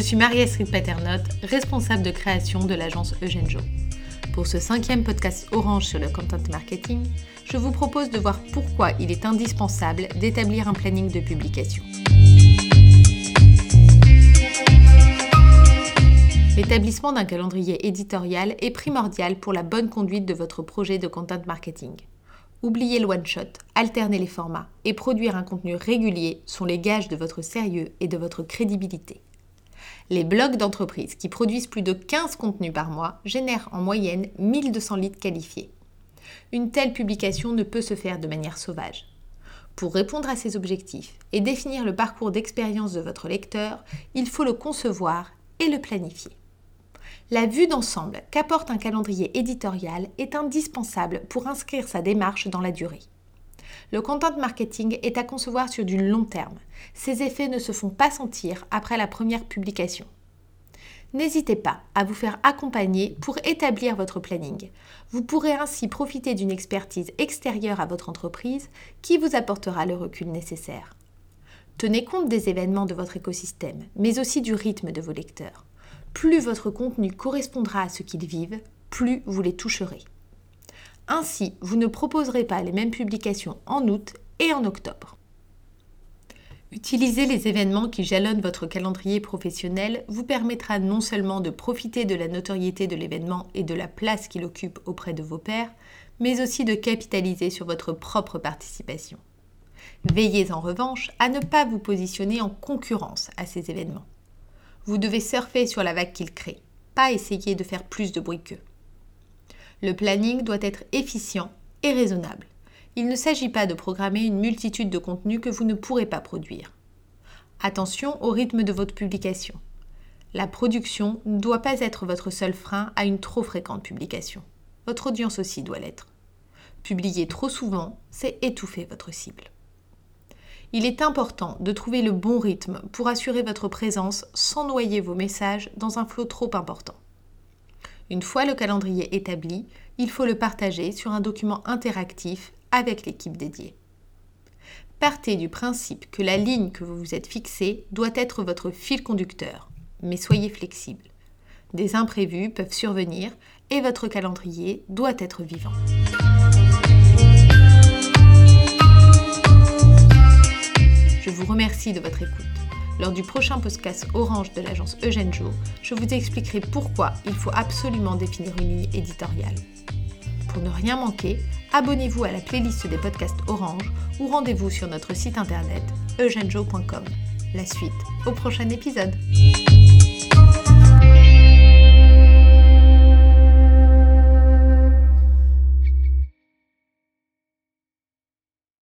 suis Marie-Astrid Paternotte, responsable de création de l'agence Eugène Jo. Pour ce cinquième podcast Orange sur le content marketing, je vous propose de voir pourquoi il est indispensable d'établir un planning de publication. L'établissement d'un calendrier éditorial est primordial pour la bonne conduite de votre projet de content marketing. Oublier le one-shot, alterner les formats et produire un contenu régulier sont les gages de votre sérieux et de votre crédibilité. Les blogs d'entreprise qui produisent plus de 15 contenus par mois génèrent en moyenne 1200 leads qualifiés. Une telle publication ne peut se faire de manière sauvage. Pour répondre à ces objectifs et définir le parcours d'expérience de votre lecteur, il faut le concevoir et le planifier. La vue d'ensemble qu'apporte un calendrier éditorial est indispensable pour inscrire sa démarche dans la durée. Le content marketing est à concevoir sur du long terme. Ses effets ne se font pas sentir après la première publication. N'hésitez pas à vous faire accompagner pour établir votre planning. Vous pourrez ainsi profiter d'une expertise extérieure à votre entreprise qui vous apportera le recul nécessaire. Tenez compte des événements de votre écosystème, mais aussi du rythme de vos lecteurs. Plus votre contenu correspondra à ce qu'ils vivent, plus vous les toucherez. Ainsi, vous ne proposerez pas les mêmes publications en août et en octobre. Utiliser les événements qui jalonnent votre calendrier professionnel vous permettra non seulement de profiter de la notoriété de l'événement et de la place qu'il occupe auprès de vos pairs, mais aussi de capitaliser sur votre propre participation. Veillez en revanche à ne pas vous positionner en concurrence à ces événements. Vous devez surfer sur la vague qu'ils créent, pas essayer de faire plus de bruit qu'eux. Le planning doit être efficient et raisonnable. Il ne s'agit pas de programmer une multitude de contenus que vous ne pourrez pas produire. Attention au rythme de votre publication. La production ne doit pas être votre seul frein à une trop fréquente publication. Votre audience aussi doit l'être. Publier trop souvent, c'est étouffer votre cible. Il est important de trouver le bon rythme pour assurer votre présence sans noyer vos messages dans un flot trop important. Une fois le calendrier établi, il faut le partager sur un document interactif avec l'équipe dédiée. Partez du principe que la ligne que vous vous êtes fixée doit être votre fil conducteur, mais soyez flexible. Des imprévus peuvent survenir et votre calendrier doit être vivant. Je vous remercie de votre écoute. Lors du prochain podcast Orange de l'agence Eugène Jo, je vous expliquerai pourquoi il faut absolument définir une ligne éditoriale. Pour ne rien manquer, abonnez-vous à la playlist des podcasts Orange ou rendez-vous sur notre site internet eugenejo.com. La suite au prochain épisode.